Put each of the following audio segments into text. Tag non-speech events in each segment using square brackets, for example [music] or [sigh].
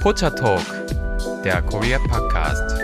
Pocha Talk, der Korea Podcast.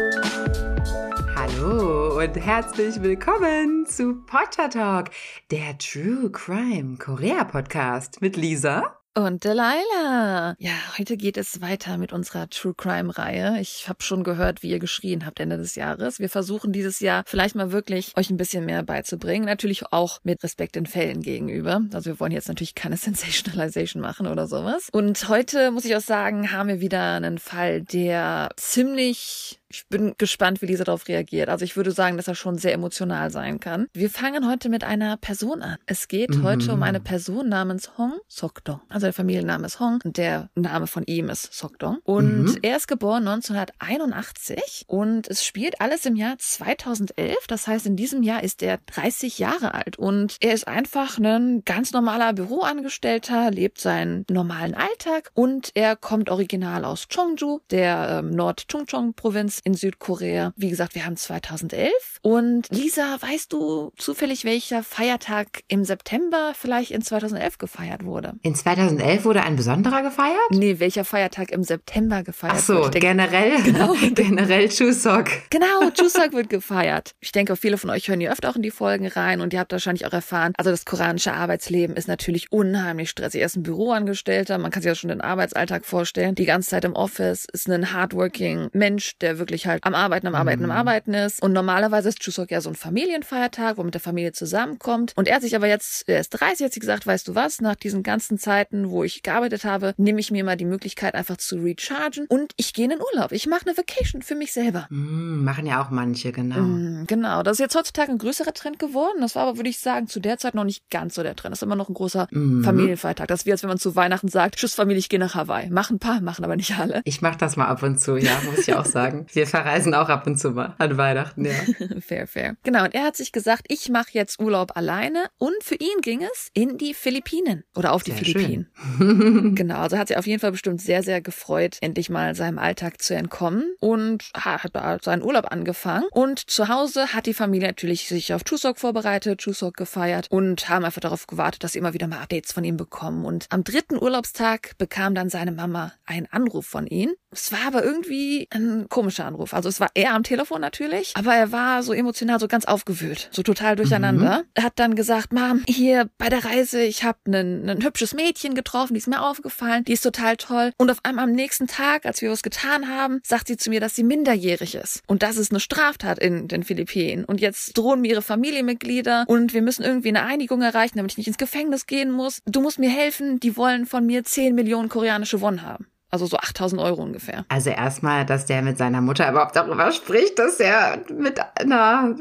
Hallo und herzlich willkommen zu Potter Talk, der True Crime Korea Podcast mit Lisa und Delilah. Ja, heute geht es weiter mit unserer True Crime Reihe. Ich habe schon gehört, wie ihr geschrien habt Ende des Jahres. Wir versuchen dieses Jahr vielleicht mal wirklich euch ein bisschen mehr beizubringen. Natürlich auch mit Respekt den Fällen gegenüber. Also wir wollen jetzt natürlich keine [laughs] Sensationalization machen oder sowas. Und heute muss ich auch sagen, haben wir wieder einen Fall, der ziemlich ich bin gespannt, wie Lisa darauf reagiert. Also ich würde sagen, dass er schon sehr emotional sein kann. Wir fangen heute mit einer Person an. Es geht mhm. heute um eine Person namens Hong Sokdong. Also der Familienname ist Hong und der Name von ihm ist Sokdong. Und mhm. er ist geboren 1981 und es spielt alles im Jahr 2011. Das heißt, in diesem Jahr ist er 30 Jahre alt und er ist einfach ein ganz normaler Büroangestellter, lebt seinen normalen Alltag und er kommt original aus Chongju, der ähm, Nord-Chungcheong-Provinz in Südkorea. Wie gesagt, wir haben 2011. Und Lisa, weißt du zufällig, welcher Feiertag im September vielleicht in 2011 gefeiert wurde? In 2011 wurde ein besonderer gefeiert? Nee, welcher Feiertag im September gefeiert Ach so, wurde? Generell, [laughs] genau, [laughs] generell Chuseok. Genau, [laughs] Chuseok wird gefeiert. Ich denke, viele von euch hören ja öfter auch in die Folgen rein und ihr habt wahrscheinlich auch erfahren, also das koreanische Arbeitsleben ist natürlich unheimlich stressig. Er ist ein Büroangestellter, man kann sich ja schon den Arbeitsalltag vorstellen. Die ganze Zeit im Office ist ein hardworking Mensch, der wirklich wirklich halt am Arbeiten, am Arbeiten, mhm. am Arbeiten ist. Und normalerweise ist Chuseok ja so ein Familienfeiertag, wo mit der Familie zusammenkommt. Und er hat sich aber jetzt, er ist 30, hat sich gesagt, weißt du was, nach diesen ganzen Zeiten, wo ich gearbeitet habe, nehme ich mir mal die Möglichkeit einfach zu rechargen und ich gehe in den Urlaub. Ich mache eine Vacation für mich selber. Mhm, machen ja auch manche, genau. Mhm, genau. Das ist jetzt heutzutage ein größerer Trend geworden. Das war aber, würde ich sagen, zu der Zeit noch nicht ganz so der Trend. Das ist immer noch ein großer mhm. Familienfeiertag. Das ist wie, als wenn man zu Weihnachten sagt, Tschüss Familie, ich gehe nach Hawaii. Machen ein paar, machen aber nicht alle. Ich mache das mal ab und zu, ja, muss ich auch [laughs] sagen. Wir verreisen auch ab und zu mal an Weihnachten, ja. [laughs] fair, fair. Genau, und er hat sich gesagt, ich mache jetzt Urlaub alleine und für ihn ging es in die Philippinen oder auf die sehr Philippinen. [laughs] genau, also hat sich auf jeden Fall bestimmt sehr, sehr gefreut, endlich mal seinem Alltag zu entkommen und hat seinen Urlaub angefangen. Und zu Hause hat die Familie natürlich sich auf Chuseok vorbereitet, Chuseok gefeiert und haben einfach darauf gewartet, dass sie immer wieder mal Updates von ihm bekommen. Und am dritten Urlaubstag bekam dann seine Mama einen Anruf von ihm. Es war aber irgendwie ein komischer Anruf. Also es war er am Telefon natürlich, aber er war so emotional so ganz aufgewühlt, so total durcheinander. Mhm. Er hat dann gesagt, Mom, hier bei der Reise, ich habe ein, ein hübsches Mädchen getroffen, die ist mir aufgefallen, die ist total toll. Und auf einmal am nächsten Tag, als wir was getan haben, sagt sie zu mir, dass sie minderjährig ist. Und das ist eine Straftat in den Philippinen. Und jetzt drohen mir ihre Familienmitglieder und wir müssen irgendwie eine Einigung erreichen, damit ich nicht ins Gefängnis gehen muss. Du musst mir helfen, die wollen von mir 10 Millionen koreanische Won haben. Also so 8000 Euro ungefähr. Also erstmal, dass der mit seiner Mutter überhaupt darüber spricht, dass er mit einer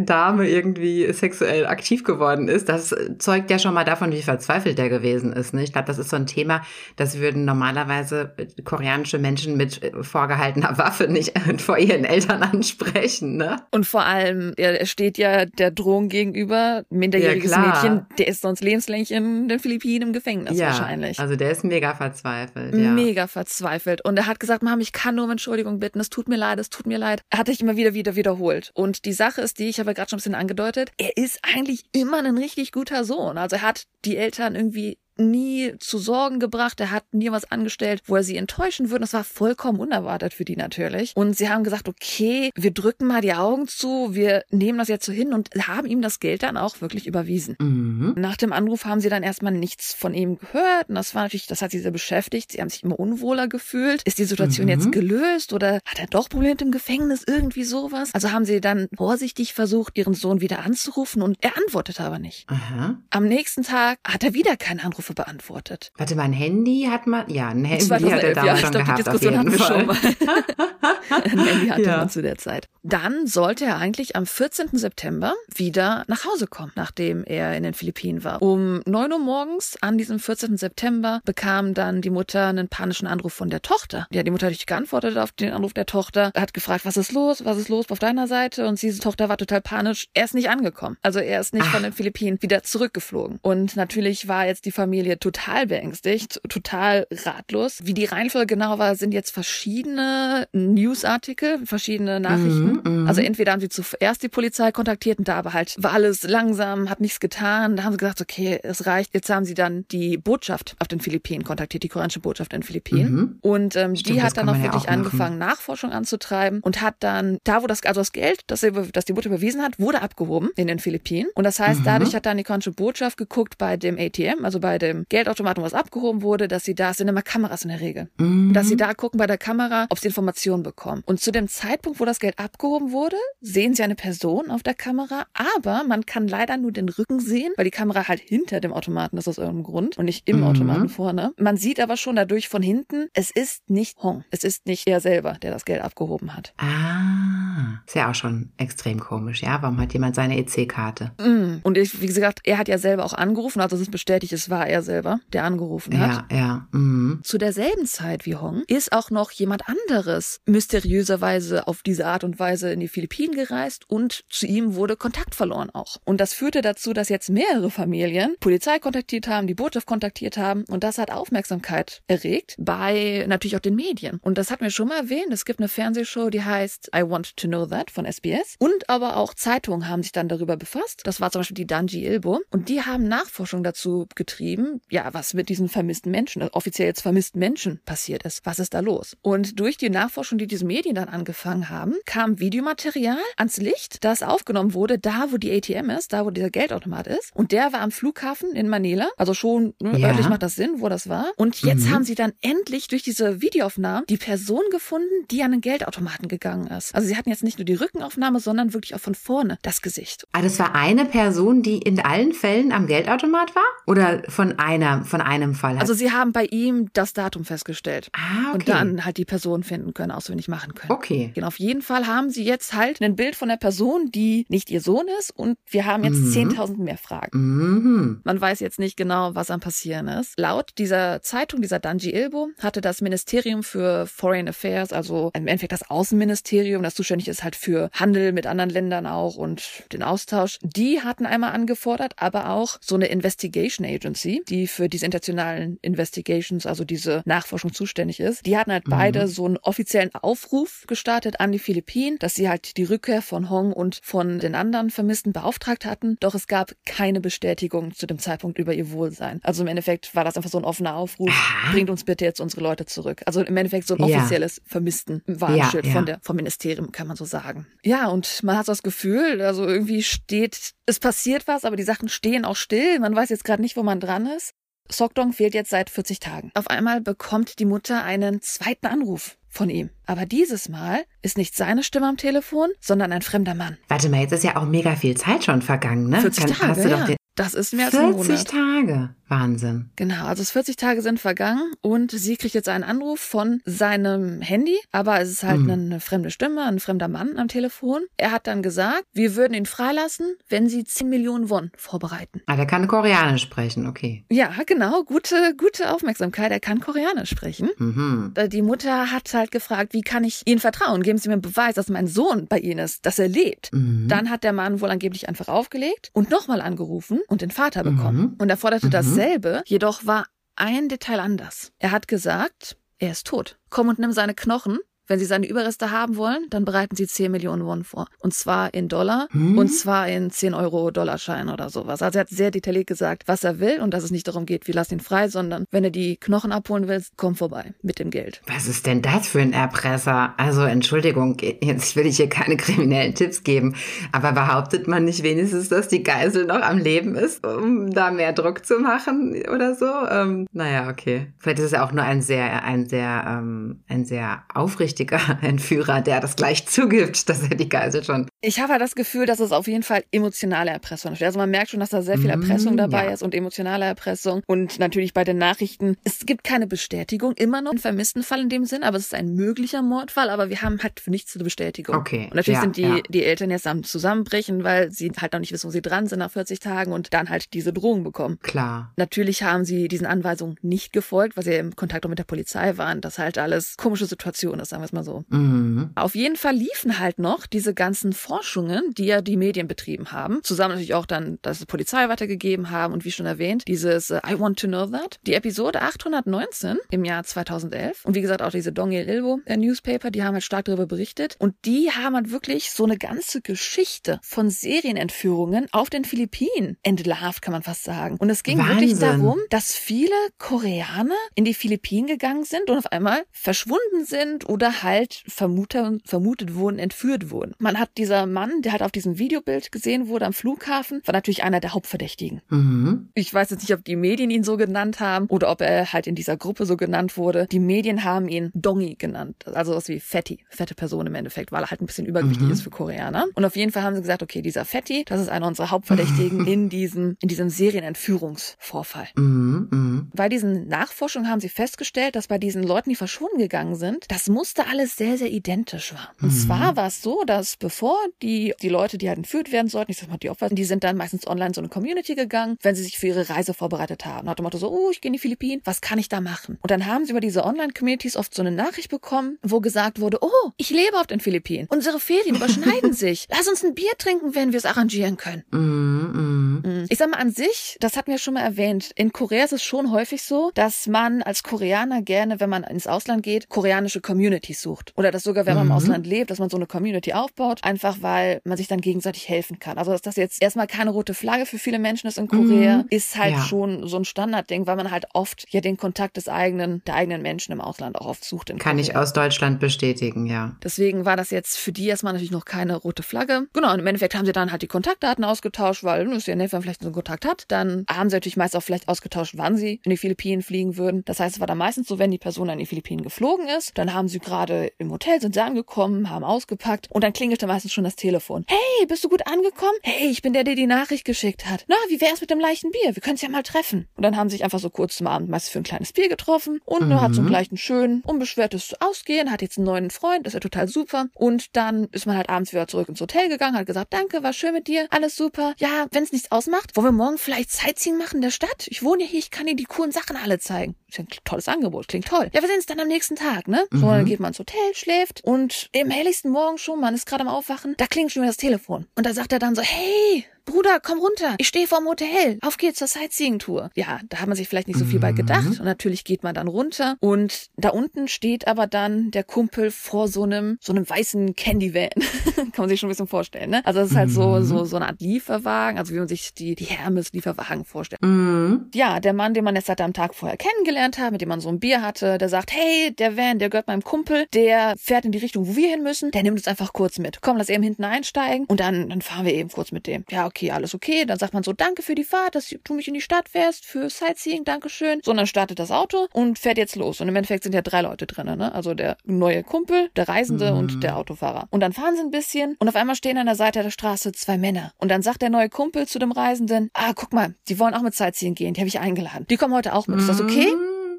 Dame irgendwie sexuell aktiv geworden ist, das zeugt ja schon mal davon, wie verzweifelt der gewesen ist. Ne? Ich glaube, das ist so ein Thema, das würden normalerweise koreanische Menschen mit vorgehaltener Waffe nicht [laughs] vor ihren Eltern ansprechen. Ne? Und vor allem, er steht ja der Drohung gegenüber, minderjähriges ja, Mädchen, der ist sonst lebenslänglich in den Philippinen im Gefängnis ja, wahrscheinlich. Also der ist mega verzweifelt. Ja. Mega mega verzweifelt. Und er hat gesagt, Mom, ich kann nur um Entschuldigung bitten, es tut mir leid, es tut mir leid. Er hat sich immer wieder wieder wiederholt. Und die Sache ist die, ich habe ja gerade schon ein bisschen angedeutet, er ist eigentlich immer ein richtig guter Sohn. Also er hat die Eltern irgendwie nie zu Sorgen gebracht. Er hat nie was angestellt, wo er sie enttäuschen würde. Das war vollkommen unerwartet für die natürlich. Und sie haben gesagt, okay, wir drücken mal die Augen zu, wir nehmen das jetzt so hin und haben ihm das Geld dann auch wirklich überwiesen. Mhm. Nach dem Anruf haben sie dann erstmal nichts von ihm gehört. Und das war natürlich, das hat sie sehr beschäftigt. Sie haben sich immer unwohler gefühlt. Ist die Situation mhm. jetzt gelöst oder hat er doch Probleme mit dem Gefängnis? Irgendwie sowas. Also haben sie dann vorsichtig versucht, ihren Sohn wieder anzurufen und er antwortete aber nicht. Aha. Am nächsten Tag hat er wieder keinen Anruf Anrufe beantwortet. Warte mal, ein Handy hat man, ja, ein Handy 2011, hat er damals ja, schon gehabt, die Diskussion hatten wir schon mal. [laughs] ein Handy hatte ja. man zu der Zeit. Dann sollte er eigentlich am 14. September wieder nach Hause kommen, nachdem er in den Philippinen war. Um 9 Uhr morgens an diesem 14. September bekam dann die Mutter einen panischen Anruf von der Tochter. Ja, die Mutter hat nicht geantwortet auf den Anruf der Tochter, hat gefragt, was ist los, was ist los auf deiner Seite? Und diese Tochter war total panisch. Er ist nicht angekommen. Also er ist nicht Ach. von den Philippinen wieder zurückgeflogen. Und natürlich war jetzt die Familie Familie total beängstigt, total ratlos. Wie die Reihenfolge genau war, sind jetzt verschiedene Newsartikel, verschiedene Nachrichten. Mhm, mhm. also entweder haben sie zuerst die Polizei kontaktiert und da aber halt war alles langsam, hat nichts getan. Da haben sie gesagt, okay, es reicht. Jetzt haben sie dann die Botschaft auf den Philippinen kontaktiert, die koreanische Botschaft in den Philippinen. Mhm. Und ähm, Stimmt, die hat dann auch ja wirklich auch angefangen, Nachforschung anzutreiben und hat dann, da wo das, also das Geld, das, sie, das die Mutter überwiesen hat, wurde abgehoben in den Philippinen. Und das heißt, Mhm. dadurch hat dann die koreanische Botschaft geguckt bei dem ATM, also bei dem Geldautomaten, was abgehoben wurde, dass sie da, es sind immer Kameras in der Regel, Mhm. dass sie da gucken bei der Kamera, ob sie Informationen bekommen. Und zu dem Zeitpunkt, wo das Geld abgehoben wurde, sehen sie eine Person auf der Kamera, aber man kann leider nur den Rücken sehen, weil die Kamera halt hinter dem Automaten ist aus irgendeinem Grund und nicht im Mhm. Automaten vorne. Man sieht aber schon dadurch von hinten, es ist nicht Hong. Es ist nicht er selber, der das Geld abgehoben hat. Ah, ist ja auch schon extrem komisch, ja? Warum hat jemand seine EC-Karte? Mm. Und ich, wie gesagt, er hat ja selber auch angerufen, also es ist bestätigt, es war er selber, der angerufen hat. Ja, ja. Mhm. Zu derselben Zeit wie Hong ist auch noch jemand anderes mysteriöserweise auf diese Art und Weise in die Philippinen gereist und zu ihm wurde Kontakt verloren auch. Und das führte dazu, dass jetzt mehrere Familien Polizei kontaktiert haben, die Botschaft kontaktiert haben und das hat Aufmerksamkeit erregt bei natürlich auch den Medien. Und das hatten wir schon mal erwähnt. Es gibt eine Fernsehshow, die heißt I Want to Know That von SBS und aber auch Zeitungen haben sich dann darüber befasst. Das war zum Beispiel die Danji Ilbo und die haben Nachforschung dazu getrieben, ja, was mit diesen vermissten Menschen, also offiziell jetzt vermissten Menschen passiert ist. Was ist da los? Und durch die Nachforschung, die diese Medien dann angefangen haben, kam Videomaterial ans Licht, das aufgenommen wurde, da wo die ATM ist, da wo dieser Geldautomat ist. Und der war am Flughafen in Manila. Also schon ne, Ja. örtlich macht das Sinn, wo das war. Und jetzt Mhm. haben sie dann endlich durch diese Videoaufnahmen die Person gefunden, die an den Geldautomaten gegangen ist. Also sie hatten jetzt nicht nur die Rückenaufnahme, sondern wirklich auch von vorne das Gesicht. Ah, das war eine Person, die in allen Fällen am Geldautomat war? Oder von einer, von einem Fall? Also sie haben bei ihm das Datum festgestellt. ah, okay. Und dann halt die Person finden können, auswendig machen können. Okay. Genau, auf jeden Fall haben sie jetzt halt ein Bild von der Person, die nicht ihr Sohn ist und wir haben jetzt Mhm. 10.000 mehr Fragen. Mhm. Man weiß jetzt nicht genau, was am passieren ist. Laut dieser Zeitung, dieser Danji Ilbo, hatte das Ministerium für Foreign Affairs, also im Endeffekt das Außenministerium, das zuständig ist halt für Handel mit anderen Ländern auch und den Austausch, die hatten einmal angefordert, aber auch so eine Investigation Agency, die für diese internationalen Investigations, also diese Nachforschung zuständig ist. Die hatten halt Mhm. beide so einen offiziellen Aufruf gestartet an die Philippinen, dass sie halt die Rückkehr von Hong und von den anderen Vermissten beauftragt hatten. Doch es gab keine Bestätigung zu dem Zeitpunkt über ihr Wohlsein. Also im Endeffekt war das einfach so ein offener Aufruf. Aha. Bringt uns bitte jetzt unsere Leute zurück. Also im Endeffekt so ein Ja. offizielles Vermissten-Warnschild Ja, ja. von der, vom Ministerium, kann man so sagen. Ja, und man hat so das Gefühl, also irgendwie steht, es passiert was, aber die Sachen stehen auch still. Man weiß jetzt gerade nicht, wo man dran ist. Sokdong fehlt jetzt seit 40 Tagen. Auf einmal bekommt die Mutter einen zweiten Anruf von ihm. Aber dieses Mal ist nicht seine Stimme am Telefon, sondern ein fremder Mann. Warte mal, jetzt ist ja auch mega viel Zeit schon vergangen, ne? 40 Kann- Tage, ja. Das ist mehr als ein 40 Monat. Tage. Wahnsinn. Genau, also es 40 Tage sind vergangen und sie kriegt jetzt einen Anruf von seinem Handy, aber es ist halt Mhm. eine fremde Stimme, ein fremder Mann am Telefon. Er hat dann gesagt, wir würden ihn freilassen, wenn sie 10 Millionen Won vorbereiten. Ah, der kann Koreanisch sprechen, okay. Ja, genau, gute, gute Aufmerksamkeit. Er kann Koreanisch sprechen. Mhm. Äh, Die Mutter hat halt gefragt, wie kann ich Ihnen vertrauen? Geben Sie mir einen Beweis, dass mein Sohn bei Ihnen ist, dass er lebt. Mhm. Dann hat der Mann wohl angeblich einfach aufgelegt und nochmal angerufen und den Vater bekommen. Mhm. Und er forderte Mhm. Dasselbe, jedoch war ein Detail anders. Er hat gesagt, er ist tot. Komm und nimm seine Knochen. Wenn Sie seine Überreste haben wollen, dann bereiten Sie 10 Millionen Won vor. Und zwar in Dollar Hm? und zwar in 10 Euro Dollarschein oder sowas. Also er hat sehr detailliert gesagt, was er will und dass es nicht darum geht, wir lassen ihn frei, sondern wenn er die Knochen abholen will, komm vorbei mit dem Geld. Was ist denn das für ein Erpresser? Also Entschuldigung, jetzt will ich hier keine kriminellen Tipps geben, aber behauptet man nicht wenigstens, dass die Geisel noch am Leben ist, um da mehr Druck zu machen oder so? Ähm, naja, okay. Vielleicht ist es ja auch nur ein sehr, ein sehr, ähm, ein sehr aufrichtiger [laughs] Entführer, der das gleich zugibt, dass er die Geisel schon. Ich habe halt das Gefühl, dass es auf jeden Fall emotionale Erpressung ist. Also man merkt schon, dass da sehr viel Mm, Erpressung dabei ja. ist und emotionale Erpressung. Und natürlich bei den Nachrichten, es gibt keine Bestätigung, immer noch ein vermissten Fall in dem Sinn, aber es ist ein möglicher Mordfall, aber wir haben halt für nichts eine Bestätigung. Okay, Und natürlich ja, sind die, ja. die Eltern jetzt am Zusammenbrechen, weil sie halt noch nicht wissen, wo sie dran sind nach 40 Tagen und dann halt diese Drohung bekommen. Klar. Natürlich haben sie diesen Anweisungen nicht gefolgt, weil sie ja im Kontakt auch mit der Polizei waren, dass halt alles komische Situation ist, sagen wir es mal so. Mhm. Auf jeden Fall liefen halt noch diese ganzen Forschungen, die ja die Medien betrieben haben, zusammen natürlich auch dann, dass es Polizei weitergegeben haben und wie schon erwähnt, dieses uh, I Want to Know That, die Episode 819 im Jahr 2011 und wie gesagt auch diese Dongil Ilbo äh, Newspaper, die haben halt stark darüber berichtet und die haben halt wirklich so eine ganze Geschichte von Serienentführungen auf den Philippinen entlarvt, kann man fast sagen. Und es ging Wahnsinn. wirklich darum, dass viele Koreaner in die Philippinen gegangen sind und auf einmal verschwunden sind oder halt vermutet, vermutet wurden, entführt wurden. Man hat dieser Mann, der halt auf diesem Videobild gesehen wurde am Flughafen, war natürlich einer der Hauptverdächtigen. Mhm. Ich weiß jetzt nicht, ob die Medien ihn so genannt haben oder ob er halt in dieser Gruppe so genannt wurde. Die Medien haben ihn Dongi genannt, also was wie Fetti, fette Person im Endeffekt, weil er halt ein bisschen übergewichtig Mhm. ist für Koreaner. Und auf jeden Fall haben sie gesagt, okay, dieser Fetti, das ist einer unserer Hauptverdächtigen [laughs] in diesem, in diesem Serienentführungsvorfall. Mhm. Mhm. Bei diesen Nachforschungen haben sie festgestellt, dass bei diesen Leuten, die verschwunden gegangen sind, das Muster alles sehr, sehr identisch war. Und Mhm. zwar war es so, dass bevor die, die Leute, die halt entführt werden sollten, ich sag mal die Opfer, die sind dann meistens online in so eine Community gegangen, wenn sie sich für ihre Reise vorbereitet haben. Nach dem Motto so, oh, ich gehe in die Philippinen, was kann ich da machen? Und dann haben sie über diese Online-Communities oft so eine Nachricht bekommen, wo gesagt wurde, oh, ich lebe auf den Philippinen. Unsere Ferien überschneiden [laughs] sich. Lass uns ein Bier trinken, wenn wir es arrangieren können. Mhm. Mhm. Ich sag mal an sich, das hatten wir schon mal erwähnt, in Korea ist es schon häufig so, dass man als Koreaner gerne, wenn man ins Ausland geht, koreanische Communities sucht. Oder dass sogar, wenn man im Mhm. Ausland lebt, dass man so eine Community aufbaut, einfach weil man sich dann gegenseitig helfen kann. Also dass das jetzt erstmal keine rote Flagge für viele Menschen ist in Korea, Mhm. ist halt Ja. schon so ein Standardding, weil man halt oft ja den Kontakt des eigenen, der eigenen Menschen im Ausland auch oft sucht. Kann Korea. ich aus Deutschland bestätigen, ja. Deswegen war das jetzt für die erstmal natürlich noch keine rote Flagge. Genau, und im Endeffekt haben sie dann halt die Kontaktdaten ausgetauscht, weil es ist ja nett, wenn man vielleicht so einen Kontakt hat. Dann haben sie natürlich meist auch vielleicht ausgetauscht, wann sie in die Philippinen fliegen würden. Das heißt, es war dann meistens so, wenn die Person in die Philippinen geflogen ist, dann haben sie gerade im Hotel, sind sie angekommen, haben ausgepackt und dann klingelte meistens schon das Telefon. Hey, bist du gut angekommen? Hey, ich bin der, der die Nachricht geschickt hat. Na, wie wär's mit dem leichten Bier? Wir können uns ja mal treffen. Und dann haben sie sich einfach so kurz zum Abend meist für ein kleines Bier getroffen und mhm. hat so einen gleichen schönen, unbeschwertes Ausgehen, hat jetzt einen neuen Freund, ist ja total super. Und dann ist man halt abends wieder zurück ins Hotel gegangen, hat gesagt, danke, war schön mit dir, alles super. Ja, wenn es nichts ausmacht, wollen wir morgen vielleicht Sightseeing machen in der Stadt? Ich wohne ja hier, ich kann dir die coolen Sachen alle zeigen. Ist ein tolles Angebot, klingt toll. Ja, wir sehen uns dann am nächsten Tag, ne? So, dann geht man ins Hotel, schläft und im helligsten Morgen schon, man ist gerade am Aufwachen, da klingt schon wieder das Telefon. Und da sagt er dann so, hey, Bruder, komm runter. Ich stehe vorm Hotel. Auf geht's zur Sightseeing-Tour. Ja, da hat man sich vielleicht nicht so viel bei gedacht. Und natürlich geht man dann runter. Und da unten steht aber dann der Kumpel vor so einem, so einem weißen Candy-Van. [laughs] Kann man sich schon ein bisschen vorstellen, ne? Also das ist halt so, so, so eine Art Lieferwagen. Also wie man sich die, die Hermes-Lieferwagen vorstellt. Mhm. Ja, der Mann, den man jetzt halt am Tag vorher kennengelernt hat, mit dem man so ein Bier hatte, der sagt, hey, der Van, der gehört meinem Kumpel, der fährt in die Richtung, wo wir hin müssen, der nimmt uns einfach kurz mit. Komm, lass eben hinten einsteigen und dann, dann fahren wir eben kurz mit dem. Ja, okay, alles okay. Dann sagt man so, danke für die Fahrt, dass du mich in die Stadt fährst, für Sightseeing, Dankeschön. So, und dann startet das Auto und fährt jetzt los. Und im Endeffekt sind ja drei Leute drin, ne? Also der neue Kumpel, der Reisende Mhm. und der Autofahrer. Und dann fahren sie ein bisschen und auf einmal stehen an der Seite der Straße zwei Männer. Und dann sagt der neue Kumpel zu dem Reisenden, ah, guck mal, die wollen auch mit Sightseeing gehen, die habe ich eingeladen. Die kommen heute auch mit. Ist das okay?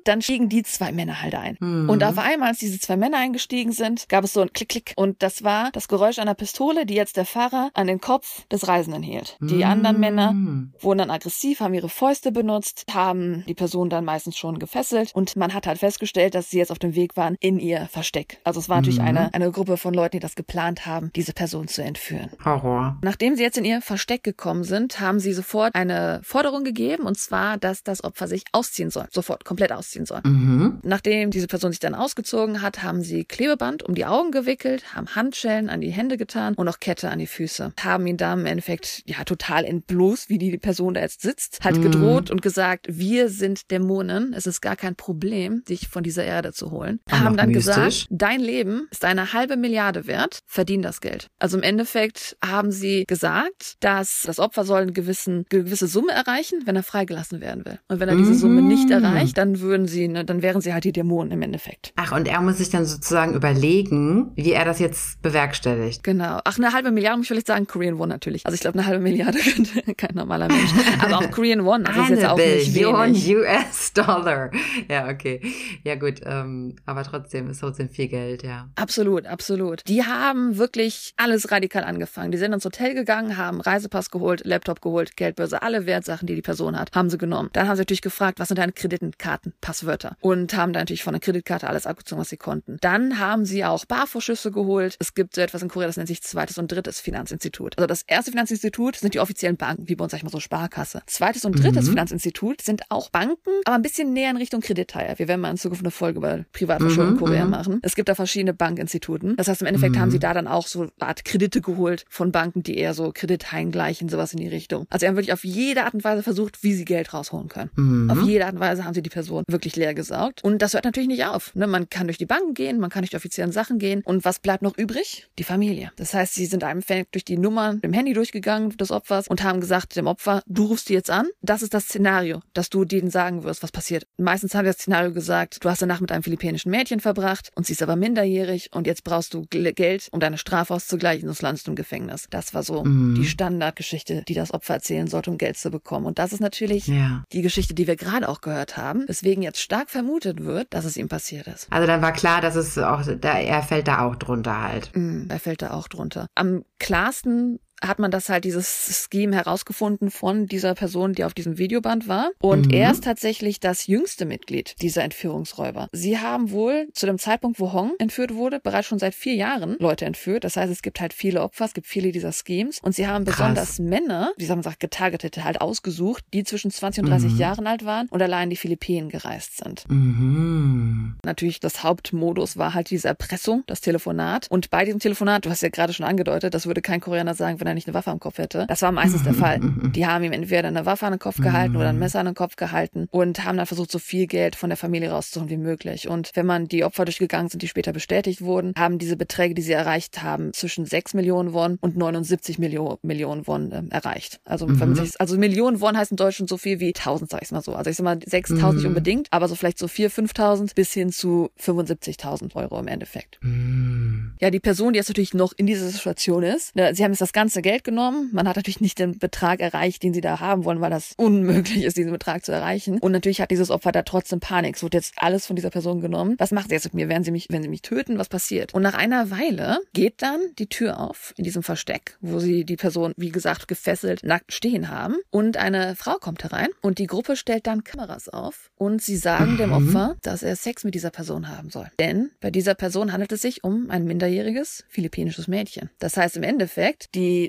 Dann stiegen die zwei Männer halt ein. Mhm. Und auf einmal, als diese zwei Männer eingestiegen sind, gab es so ein Klick, Klick. Und das war das Geräusch einer Pistole, die jetzt der Fahrer an den Kopf des Reisenden hielt. Die anderen Männer Mhm. wurden dann aggressiv, haben ihre Fäuste benutzt, haben die Person dann meistens schon gefesselt. Und man hat halt festgestellt, dass sie jetzt auf dem Weg waren in ihr Versteck. Also es war natürlich Mhm. eine, eine Gruppe von Leuten, die das geplant haben, diese Person zu entführen. Horror. Nachdem sie jetzt in ihr Versteck gekommen sind, haben sie sofort eine Forderung gegeben, und zwar, dass das Opfer sich ausziehen soll. Sofort, komplett ausziehen soll. Mhm. Nachdem diese Person sich dann ausgezogen hat, haben sie Klebeband um die Augen gewickelt, haben Handschellen an die Hände getan und auch Kette an die Füße. Haben ihn dann im Endeffekt ja total entblößt, wie die Person da jetzt sitzt, hat Mhm. gedroht und gesagt, wir sind Dämonen, es ist gar kein Problem, dich von dieser Erde zu holen. Noch haben dann mystisch. gesagt, dein Leben ist eine halbe Milliarde wert, verdien das Geld. Also im Endeffekt haben sie gesagt, dass das Opfer soll eine gewissen, gewisse Summe erreichen, wenn er freigelassen werden will. Und wenn er diese Summe nicht Mhm. erreicht, dann würden sie, ne, dann wären sie halt die Dämonen im Endeffekt. Ach, und er muss sich dann sozusagen überlegen, wie er das jetzt bewerkstelligt. Genau. Ach, eine halbe Milliarde muss ich vielleicht sagen, Korean Won natürlich. Also ich glaube, eine halbe Milliarde [laughs] könnte kein normaler Mensch. Aber auch Korean Won, also ist jetzt auch nicht wenig. US-Dollar. Ja, okay. Ja, gut. Ähm, aber trotzdem ist trotzdem viel Geld, ja. Absolut, absolut. Die haben wirklich alles radikal angefangen. Die sind ins Hotel gegangen, haben Reisepass geholt, Laptop geholt, Geldbörse, alle Wertsachen, die die Person hat, haben sie genommen. Dann haben sie natürlich gefragt, was sind deine Kreditkarten, Passwörter und haben dann natürlich von der Kreditkarte alles abgezogen, was sie konnten. Dann haben sie auch Barvorschüsse geholt. Es gibt so etwas in Korea, das nennt sich zweites und drittes Finanzinstitut. Also das erste Finanzinstitut sind die offiziellen Banken, wie bei uns sag ich mal so Sparkasse. Zweites und drittes mhm. Finanzinstitut sind auch Banken, aber ein bisschen näher in Richtung Kreditteil. Wir werden mal in Zukunft eine Folge über Privatverschuldung mhm, in Korea mhm. machen. Es gibt da verschiedene Bankinstituten. Das heißt, im Endeffekt mhm. haben sie da dann auch so eine Art Kredite geholt von Banken, die eher so Kredithaien gleichen, sowas in die Richtung. Also sie haben wirklich auf jede Art und Weise versucht, wie sie Geld rausholen können. Mhm. Auf jede Art und Weise haben sie die Person wirklich leer gesaugt. Und das hört natürlich nicht auf. Ne? Man kann durch die Banken gehen, man kann durch die offiziellen Sachen gehen. Und was bleibt noch übrig? Die Familie. Das heißt, sie sind einem durch die Nummern im Handy durchgegangen des Opfers und haben gesagt dem Opfer, du rufst die jetzt an. Das ist das Szenario, dass du denen sagen wirst, was passiert. Meistens haben wir das Szenario gesagt, du hast danach mit einem philippinischen Mädchen verbracht und sie ist aber minderjährig und jetzt brauchst du Geld, um deine Strafe auszugleichen, sonst landest du im Gefängnis. Das war so mhm. die Standardgeschichte, die das Opfer erzählen sollte, um Geld zu bekommen. Und das ist natürlich ja. die Geschichte, die wir gerade auch gehört haben, weswegen jetzt stark vermutet wird, dass es ihm passiert ist. Also dann war klar, dass es auch, da, er fällt da auch drunter halt. Mhm, er fällt da auch drunter. Am klarsten hat man das halt dieses Scheme herausgefunden von dieser Person, die auf diesem Videoband war. Und mhm. er ist tatsächlich das jüngste Mitglied dieser Entführungsräuber. Sie haben wohl zu dem Zeitpunkt, wo Hong entführt wurde, bereits schon seit vier Jahren Leute entführt. Das heißt, es gibt halt viele Opfer, es gibt viele dieser Schemes. Und sie haben Krass. besonders Männer, wie man sagt, getargetete halt ausgesucht, die zwischen 20 und 30 mhm. Jahren alt waren und allein die Philippinen gereist sind. Mhm. Natürlich, das Hauptmodus war halt diese Erpressung, das Telefonat. Und bei diesem Telefonat, du hast ja gerade schon angedeutet, das würde kein Koreaner sagen, wenn er nicht eine Waffe am Kopf hätte. Das war meistens der Fall. [laughs] Die haben ihm entweder eine Waffe an den Kopf gehalten oder ein Messer an den Kopf gehalten und haben dann versucht, so viel Geld von der Familie rauszuholen wie möglich. Und wenn man die Opfer durchgegangen sind, die später bestätigt wurden, haben diese Beträge, die sie erreicht haben, zwischen 6 Millionen Won und 79 Millionen, Millionen Won äh, erreicht. Also, mhm. sich, also Millionen Won heißt in Deutschland so viel wie 1000, sag ich mal so. Also ich sag mal 6.000 mhm. nicht unbedingt, aber so vielleicht so 4.000, 5.000 bis hin zu 75.000 Euro im Endeffekt. Mhm. Ja, die Person, die jetzt natürlich noch in dieser Situation ist, ne, sie haben jetzt das ganze Geld genommen. Man hat natürlich nicht den Betrag erreicht, den sie da haben wollen, weil das unmöglich ist, diesen Betrag zu erreichen. Und natürlich hat dieses Opfer da trotzdem Panik. Es wird jetzt alles von dieser Person genommen. Was macht sie jetzt mit mir? Werden sie mich, wenn sie mich töten? Was passiert? Und nach einer Weile geht dann die Tür auf in diesem Versteck, wo sie die Person, wie gesagt, gefesselt, nackt stehen haben. Und eine Frau kommt herein und die Gruppe stellt dann Kameras auf und sie sagen mhm. dem Opfer, dass er Sex mit dieser Person haben soll. Denn bei dieser Person handelt es sich um ein minderjähriges philippinisches Mädchen. Das heißt im Endeffekt, die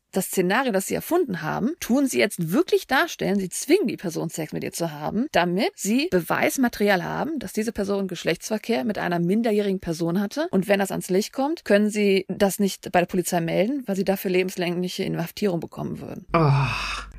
das Szenario, das sie erfunden haben, tun sie jetzt wirklich darstellen, sie zwingen die Person Sex mit ihr zu haben, damit sie Beweismaterial haben, dass diese Person Geschlechtsverkehr mit einer minderjährigen Person hatte. Und wenn das ans Licht kommt, können sie das nicht bei der Polizei melden, weil sie dafür lebenslängliche Inhaftierung bekommen würden. Oh,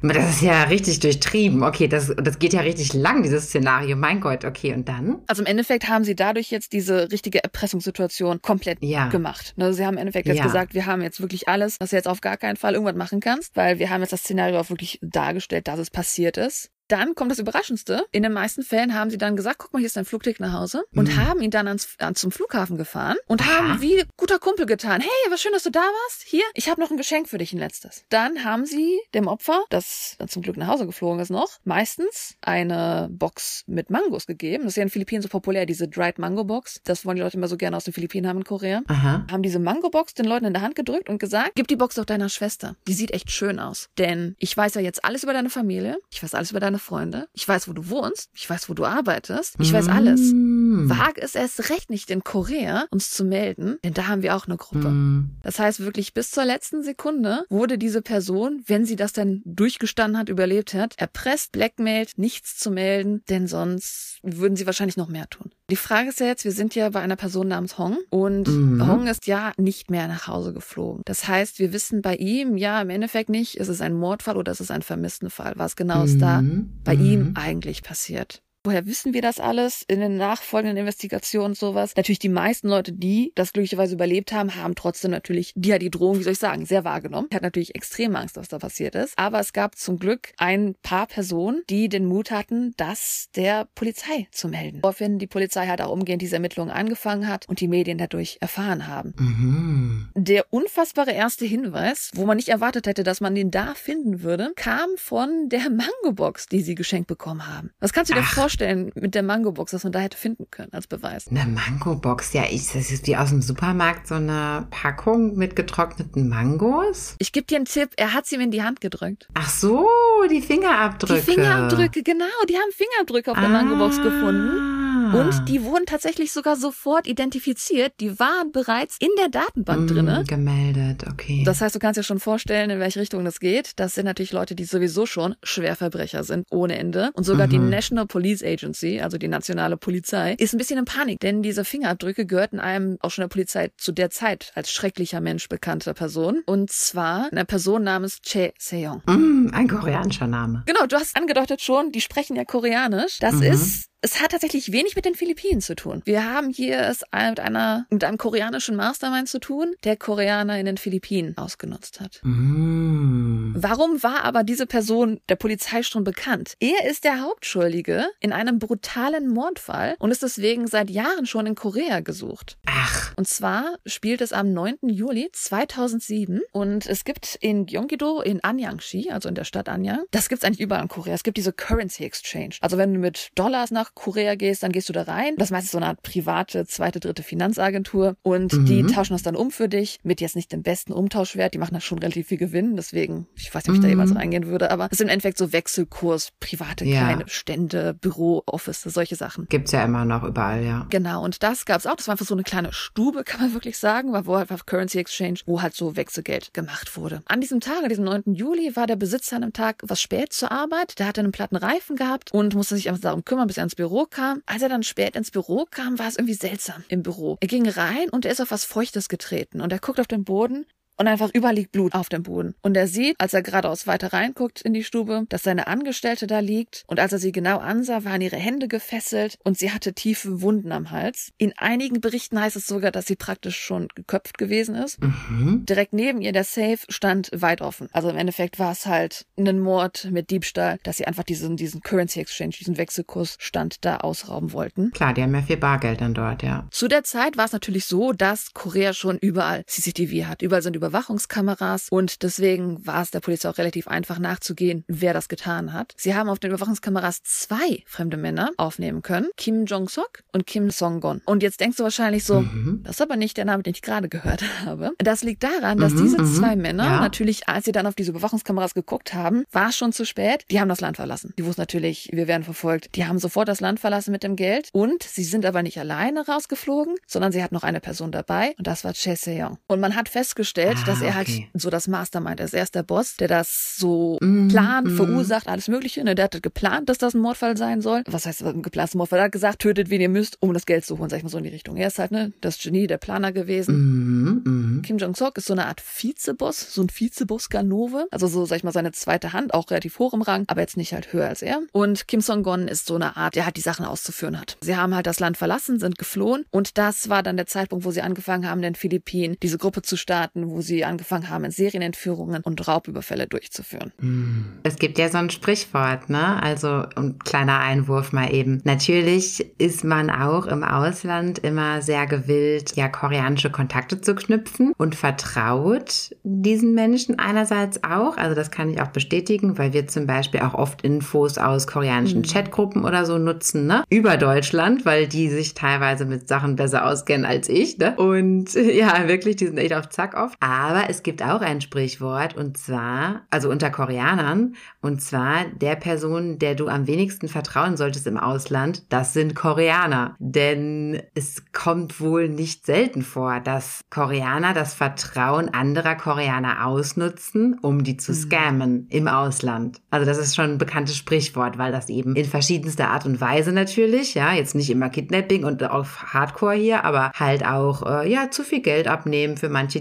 das ist ja richtig durchtrieben. Okay, das, das geht ja richtig lang, dieses Szenario. Mein Gott, okay, und dann? Also im Endeffekt haben sie dadurch jetzt diese richtige Erpressungssituation komplett ja. gemacht. Also sie haben im Endeffekt jetzt ja. gesagt, wir haben jetzt wirklich alles, was jetzt auf gar keinen Fall irgendwas machen kannst, weil wir haben jetzt das Szenario auch wirklich dargestellt, dass es passiert ist. Dann kommt das Überraschendste. In den meisten Fällen haben sie dann gesagt, guck mal, hier ist dein Flugticket nach Hause und mhm. haben ihn dann ans, ans, zum Flughafen gefahren und Aha. haben wie guter Kumpel getan. Hey, was schön, dass du da warst. Hier, ich habe noch ein Geschenk für dich, ein letztes. Dann haben sie dem Opfer, das dann zum Glück nach Hause geflogen ist noch, meistens eine Box mit Mangos gegeben. Das ist ja in den Philippinen so populär, diese Dried Mango Box. Das wollen die Leute immer so gerne aus den Philippinen haben in Korea. Aha. Haben diese Mango Box den Leuten in der Hand gedrückt und gesagt, gib die Box doch deiner Schwester. Die sieht echt schön aus. Denn ich weiß ja jetzt alles über deine Familie. Ich weiß alles über deine Freunde. Ich weiß, wo du wohnst. Ich weiß, wo du arbeitest. Ich weiß alles. Mm. Wag es erst recht nicht in Korea, uns zu melden, denn da haben wir auch eine Gruppe. Mm. Das heißt wirklich, bis zur letzten Sekunde wurde diese Person, wenn sie das dann durchgestanden hat, überlebt hat, erpresst, blackmailt, nichts zu melden, denn sonst würden sie wahrscheinlich noch mehr tun. Die Frage ist ja jetzt, wir sind ja bei einer Person namens Hong und mhm. Hong ist ja nicht mehr nach Hause geflogen. Das heißt, wir wissen bei ihm ja im Endeffekt nicht, ist es ein Mordfall oder ist es ein Vermisstenfall. Was genau ist da mhm. bei mhm. ihm eigentlich passiert? Woher wissen wir das alles in den nachfolgenden Investigationen und sowas? Natürlich die meisten Leute, die das glücklicherweise überlebt haben, haben trotzdem natürlich, die hat die Drohung, wie soll ich sagen, sehr wahrgenommen. Die hat natürlich extrem Angst, was da passiert ist. Aber es gab zum Glück ein paar Personen, die den Mut hatten, das der Polizei zu melden. Woraufhin die Polizei halt auch umgehend diese Ermittlungen angefangen hat und die Medien dadurch erfahren haben. Mhm. Der unfassbare erste Hinweis, wo man nicht erwartet hätte, dass man den da finden würde, kam von der Mango-Box, die sie geschenkt bekommen haben. Was kannst du dir vorstellen? Vorstellen mit der Mango-Box, was man da hätte finden können als Beweis. Eine Mango-Box, ja, ich, das ist wie aus dem Supermarkt so eine Packung mit getrockneten Mangos. Ich gebe dir einen Tipp, er hat sie mir in die Hand gedrückt. Ach so, die Fingerabdrücke. Die Fingerabdrücke, genau, die haben Fingerabdrücke auf der ah. Mango-Box gefunden. Und die wurden tatsächlich sogar sofort identifiziert. Die waren bereits in der Datenbank mm, drinne. Gemeldet, okay. Das heißt, du kannst dir schon vorstellen, in welche Richtung das geht. Das sind natürlich Leute, die sowieso schon Schwerverbrecher sind, ohne Ende. Und sogar mhm. die National Police Agency, also die nationale Polizei, ist ein bisschen in Panik, denn diese Fingerabdrücke gehörten einem auch schon der Polizei zu der Zeit als schrecklicher Mensch bekannter Person. Und zwar einer Person namens Che Seong. Mm, ein koreanischer Name. Genau, du hast angedeutet schon, die sprechen ja koreanisch. Das mhm. ist es hat tatsächlich wenig mit den Philippinen zu tun. Wir haben hier es mit einer, mit einem koreanischen Mastermind zu tun, der Koreaner in den Philippinen ausgenutzt hat. Mm. Warum war aber diese Person der Polizei schon bekannt? Er ist der Hauptschuldige in einem brutalen Mordfall und ist deswegen seit Jahren schon in Korea gesucht. Ach. Und zwar spielt es am 9. Juli 2007 und es gibt in Gyeonggi-do in Anyangshi, also in der Stadt Anyang, das gibt's eigentlich überall in Korea. Es gibt diese Currency Exchange. Also wenn du mit Dollars nach Korea gehst, dann gehst du da rein. Das ist meistens so eine Art private, zweite, dritte Finanzagentur und mhm. die tauschen das dann um für dich mit jetzt nicht dem besten Umtauschwert. Die machen da schon relativ viel Gewinn. Deswegen, ich weiß nicht, ob ich mhm. da jemals reingehen würde, aber es sind im Endeffekt so Wechselkurs, private ja. kleine Stände, Büro, Office, solche Sachen. Gibt's ja immer noch überall, ja. Genau. Und das gab's auch. Das war einfach so eine kleine Stube, kann man wirklich sagen, war wo halt auf Currency Exchange, wo halt so Wechselgeld gemacht wurde. An diesem Tag, an diesem 9. Juli, war der Besitzer an einem Tag was spät zur Arbeit. Der hatte einen platten Reifen gehabt und musste sich einfach darum kümmern, bis er ins Büro kam. Als er dann spät ins Büro kam, war es irgendwie seltsam im Büro. Er ging rein und er ist auf was Feuchtes getreten und er guckt auf den Boden und einfach überall liegt Blut auf dem Boden. Und er sieht, als er geradeaus weiter reinguckt in die Stube, dass seine Angestellte da liegt. Und als er sie genau ansah, waren ihre Hände gefesselt und sie hatte tiefe Wunden am Hals. In einigen Berichten heißt es sogar, dass sie praktisch schon geköpft gewesen ist. Mhm. Direkt neben ihr der Safe stand weit offen. Also im Endeffekt war es halt ein Mord mit Diebstahl, dass sie einfach diesen, diesen Currency Exchange, diesen Wechselkursstand da ausrauben wollten. Klar, die haben ja viel Bargeld dann dort, ja. Zu der Zeit war es natürlich so, dass Korea schon überall CCTV hat. Überall sind Überwachungskameras und deswegen war es der Polizei auch relativ einfach nachzugehen, wer das getan hat. Sie haben auf den Überwachungskameras zwei fremde Männer aufnehmen können, Kim Jong-sok und Kim Song-gon. Und jetzt denkst du wahrscheinlich so, mhm. das ist aber nicht der Name, den ich gerade gehört [laughs] habe. Das liegt daran, dass mhm, diese mhm. zwei Männer ja. natürlich, als sie dann auf diese Überwachungskameras geguckt haben, war es schon zu spät. Die haben das Land verlassen. Die wussten natürlich, wir werden verfolgt. Die haben sofort das Land verlassen mit dem Geld und sie sind aber nicht alleine rausgeflogen, sondern sie hat noch eine Person dabei und das war Che Seong. Und man hat festgestellt, ah, dass er halt okay. so das Mastermind ist. Er ist der Boss, der das so mm, plant, mm. verursacht, alles Mögliche. Ne? Der hat geplant, dass das ein Mordfall sein soll. Was heißt ein geplanter Mordfall? Er hat gesagt, tötet, wen ihr müsst, um das Geld zu holen, sag ich mal so in die Richtung. Er ist halt ne, das Genie, der Planer gewesen. Mm. Kim Jong-sok ist so eine Art Vizeboss, so ein Vizeboss-Ganove. Also so, sag ich mal, seine zweite Hand, auch relativ hoch im Rang, aber jetzt nicht halt höher als er. Und Kim Song-gon ist so eine Art, der halt die Sachen auszuführen hat. Sie haben halt das Land verlassen, sind geflohen und das war dann der Zeitpunkt, wo sie angefangen haben, den Philippinen diese Gruppe zu starten, wo sie angefangen haben, Serienentführungen und Raubüberfälle durchzuführen. Hm. Es gibt ja so ein Sprichwort, ne? Also ein kleiner Einwurf mal eben. Natürlich ist man auch im Ausland immer sehr gewillt, ja, koreanische Kontakte zu knüpfen und vertraut diesen Menschen einerseits auch. Also das kann ich auch bestätigen, weil wir zum Beispiel auch oft Infos aus koreanischen mhm. Chatgruppen oder so nutzen, ne? Über Deutschland, weil die sich teilweise mit Sachen besser auskennen als ich, ne? Und [laughs] ja, wirklich, die sind echt auf Zack oft. Aber es gibt auch ein Sprichwort und zwar, also unter Koreanern, und zwar der Person, der du am wenigsten vertrauen solltest im Ausland, das sind Koreaner. Denn es kommt wohl nicht selten vor, dass Koreaner das Vertrauen anderer Koreaner ausnutzen, um die zu mhm. scammen im Ausland. Also das ist schon ein bekanntes Sprichwort, weil das eben in verschiedenster Art und Weise natürlich, ja, jetzt nicht immer Kidnapping und auf Hardcore hier, aber halt auch, äh, ja, zu viel Geld abnehmen für manche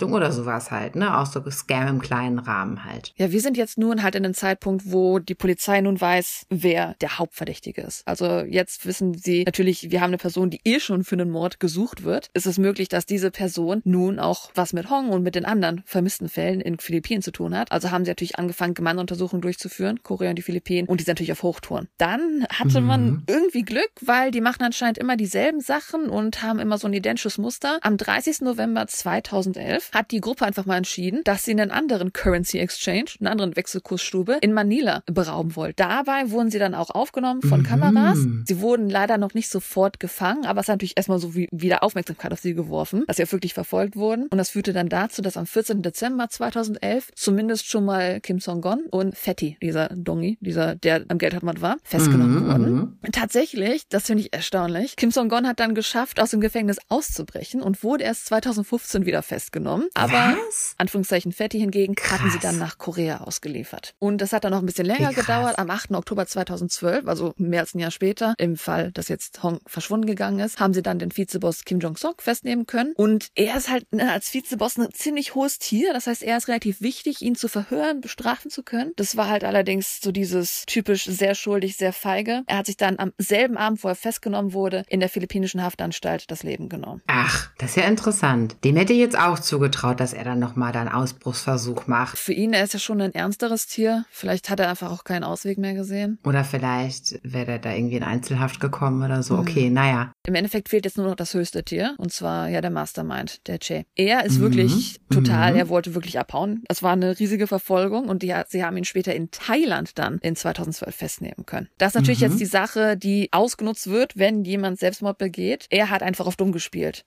Dienstleistungen oder sowas halt ne? Auch so Scam im kleinen Rahmen halt. Ja, wir sind jetzt nun halt in einem Zeitpunkt, wo die Polizei nun weiß, wer der Hauptverdächtige ist. Also jetzt wissen sie natürlich, wir haben eine Person, die eh schon für einen Mord gesucht wird. Ist es möglich, dass diese Person nun auch was mit Hong und mit den anderen vermissten Fällen in Philippinen zu tun hat? Also haben sie natürlich angefangen, Gemeinuntersuchungen durchzuführen, Korea und die Philippinen, und die sind natürlich auf Hochtouren. Dann hatte mhm. man irgendwie Glück, weil die machen anscheinend immer dieselben Sachen und haben immer so ein identisches Muster. Am 30. November 2011 hat die Gruppe einfach mal entschieden, dass sie einen anderen Currency Exchange, einen anderen Wechselkursstube in Manila berauben wollen. Dabei wurden sie dann auch aufgenommen von Mhm. Kameras. Sie wurden leider noch nicht sofort gefangen, aber es hat natürlich erstmal so wie wieder Aufmerksamkeit auf sie geworfen, dass sie auch wirklich verfolgt wurden. Und das führte dann dazu, dass am 14. Dezember 2011 zumindest schon mal Kim Song-gon und Fatty, dieser Dongi, dieser, der am Geldautomat war, festgenommen Mhm, wurden. mhm. Tatsächlich, das finde ich erstaunlich, Kim Song-gon hat dann geschafft, aus dem Gefängnis auszubrechen und wurde erst 2015 wieder festgenommen. Aber Was? Anführungszeichen Fatty hingegen hatten sie Krass. dann nach Korea ausgeliefert. Und das hat dann noch ein bisschen länger krass. gedauert. Am 8. Oktober 2012, also mehr als ein Jahr später, im Fall, dass jetzt Hong verschwunden gegangen ist, haben sie dann den Vizeboss Kim Jong-sok festnehmen können. Und er ist halt ne, als Vizeboss ein ziemlich hohes Tier. Das heißt, er ist relativ wichtig, ihn zu verhören, bestrafen zu können. Das war halt allerdings so dieses typisch sehr schuldig, sehr feige. Er hat sich dann am selben Abend, wo er festgenommen wurde, in der philippinischen Haftanstalt das Leben genommen. Ach, das ist ja interessant. Dem hätte ich jetzt auch zugetraut, dass er dann nochmal da einen Ausbruchsversuch macht. Für ihn, er ist ja schon ein ernsteres Tier. Vielleicht hat er einfach auch keinen Ausweg mehr gesehen. Oder vielleicht wäre der da irgendwie in Einzelhaft gekommen oder so. Mhm. Okay, naja. Im Endeffekt fehlt jetzt nur noch das höchste Tier, und zwar ja der Mastermind, der Che. Er ist Mhm. wirklich total, Mhm. er wollte wirklich abhauen. Es war eine riesige Verfolgung und die, sie haben ihn später in Thailand dann in 2012 festnehmen können. Das ist natürlich Mhm. jetzt die Sache, die ausgenutzt wird, wenn jemand Selbstmord begeht. Er hat einfach auf dumm gespielt.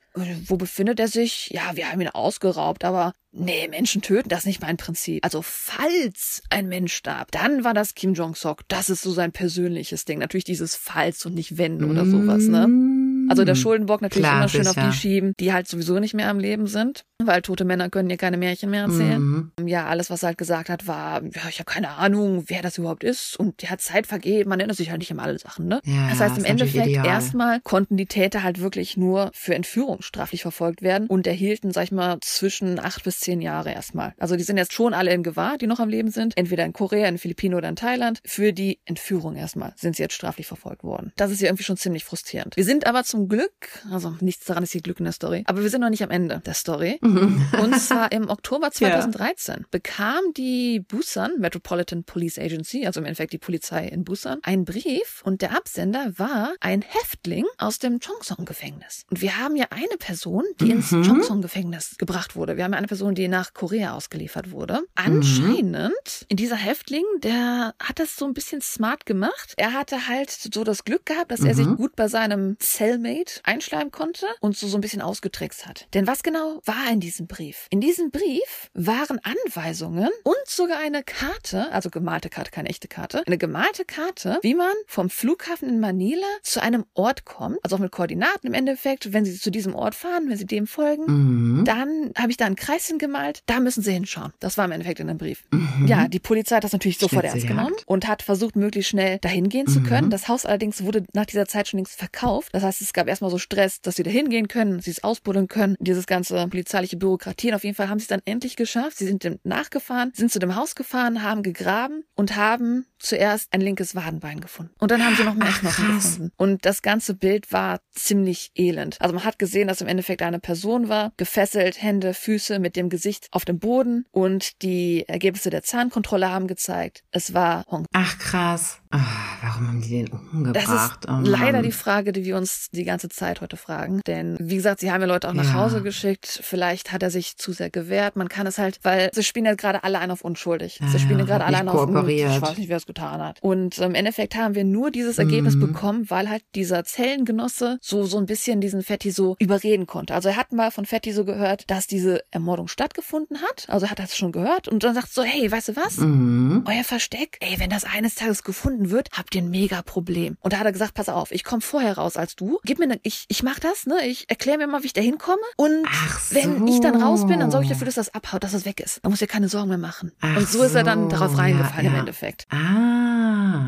Wo befindet er sich? Ja, wir haben ihn ausgeraubt, aber Nee, Menschen töten, das ist nicht mein Prinzip. Also falls ein Mensch starb, dann war das Kim Jong-sok. Das ist so sein persönliches Ding. Natürlich dieses falls und nicht wenn oder sowas, ne? Also der Schuldenbock natürlich Klar, immer schön auf sicher. die schieben, die halt sowieso nicht mehr am Leben sind, weil tote Männer können dir keine Märchen mehr erzählen. Mhm. Ja, alles, was er halt gesagt hat, war, ja, ich habe keine Ahnung, wer das überhaupt ist und der hat Zeit vergeben, man erinnert sich halt nicht an alle Sachen, ne? Ja, das heißt, im Endeffekt erstmal konnten die Täter halt wirklich nur für Entführung straflich verfolgt werden und erhielten, sag ich mal, zwischen acht bis zehn Jahre erstmal. Also die sind jetzt schon alle in Gewahr, die noch am Leben sind, entweder in Korea, in Philippinen oder in Thailand. Für die Entführung erstmal sind sie jetzt straflich verfolgt worden. Das ist ja irgendwie schon ziemlich frustrierend. Wir sind aber zum Glück, also nichts daran ist hier Glück in der Story, aber wir sind noch nicht am Ende der Story. Mhm. Und zwar im Oktober [laughs] 2013 bekam die Busan Metropolitan Police Agency, also im Endeffekt die Polizei in Busan, einen Brief und der Absender war ein Häftling aus dem Chongsong-Gefängnis. Und wir haben ja eine Person, die ins Mhm. Chongsong-Gefängnis gebracht wurde. Wir haben ja eine Person, die nach Korea ausgeliefert wurde. Anscheinend, in dieser Häftling, der hat das so ein bisschen smart gemacht. Er hatte halt so das Glück gehabt, dass er Mhm. sich gut bei seinem Cellmate einschleimen konnte und so, so ein bisschen ausgetrickst hat. Denn was genau war in diesem Brief? In diesem Brief waren Anweisungen und sogar eine Karte, also gemalte Karte, keine echte Karte, eine gemalte Karte, wie man vom Flughafen in Manila zu einem Ort kommt, also auch mit Koordinaten im Endeffekt, wenn sie zu diesem Ort fahren, wenn sie dem folgen, Mhm. dann habe ich da ein Kreis hingemalt, da müssen sie hinschauen. Das war im Endeffekt in dem Brief. Mhm. Ja, die Polizei hat das natürlich sofort ernst genommen und hat versucht, möglichst schnell dahin gehen zu können. Mhm. Das Haus allerdings wurde nach dieser Zeit schon längst verkauft. Das heißt, es gab erstmal so Stress, dass sie da hingehen können, sie es ausbuddeln können, dieses ganze polizeiliche Bürokratie. Und auf jeden Fall haben sie es dann endlich geschafft. Sie sind dem nachgefahren, sind zu dem Haus gefahren, haben gegraben und haben zuerst ein linkes Wadenbein gefunden. Und dann haben sie noch mehr Ach, Knochen gefunden. Und das ganze Bild war ziemlich elend. Also man hat gesehen, dass im Endeffekt eine Person war, gefesselt, Hände, Füße mit dem Gesicht auf dem Boden und die Ergebnisse der Zahnkontrolle haben gezeigt, es war Hong Ach krass. Ah, warum haben die den das umgebracht? ist Oh, leider die Frage, die wir uns die ganze Zeit heute fragen. Denn wie gesagt, sie haben ja Leute auch nach Ja. Hause geschickt. Vielleicht hat er sich zu sehr gewehrt. Man kann es halt, weil sie spielen ja gerade alle ein auf unschuldig. Ja, sie spielen ja gerade alle nicht ein auf kooperiert. Ich weiß nicht, wer es getan hat. Und im Endeffekt haben wir nur dieses Ergebnis Mhm. bekommen, weil halt dieser Zellengenosse so so ein bisschen diesen Fetti so überreden konnte. Also er hat mal von Fetti so gehört, dass diese Ermordung stattgefunden hat. Also hat er es schon gehört und dann sagt so, hey, weißt du was? Mhm. euer Versteck, ey, wenn das eines Tages gefunden wird, habt ihr ein mega Problem. Und da hat er gesagt, pass auf, ich komme vorher raus als du. Gib mir ne, ich, ich mach das, ne? Ich erkläre mir mal, wie ich da hinkomme. Und Ach wenn so. ich dann raus bin, dann sorge ich dafür, dass das abhaut, dass es weg ist. Dann muss ihr keine Sorgen mehr machen. Ach und so ist er dann so, darauf reingefallen ja, im ja. Endeffekt. Ah.